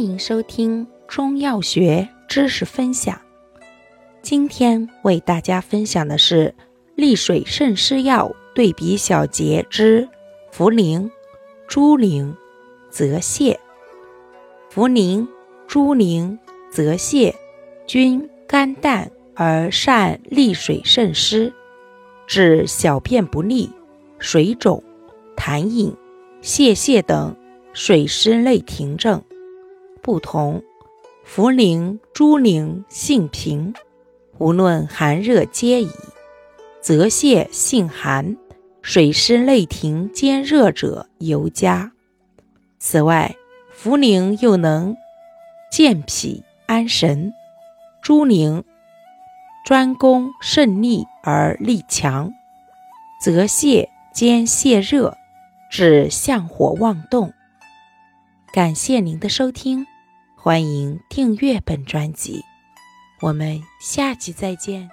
欢迎收听中药学知识分享。今天为大家分享的是利水渗湿药对比小结之茯苓、猪苓、泽泻。茯苓、猪苓、泽泻均甘淡而善利水渗湿，治小便不利、水肿、痰饮、泄泻等水湿类停症。不同，茯苓、猪苓性平，无论寒热皆宜；泽泻性寒，水湿内停兼热者尤佳。此外，茯苓又能健脾安神，猪苓专攻肾逆而力强，泽泻兼泻热，治相火妄动。感谢您的收听。欢迎订阅本专辑，我们下期再见。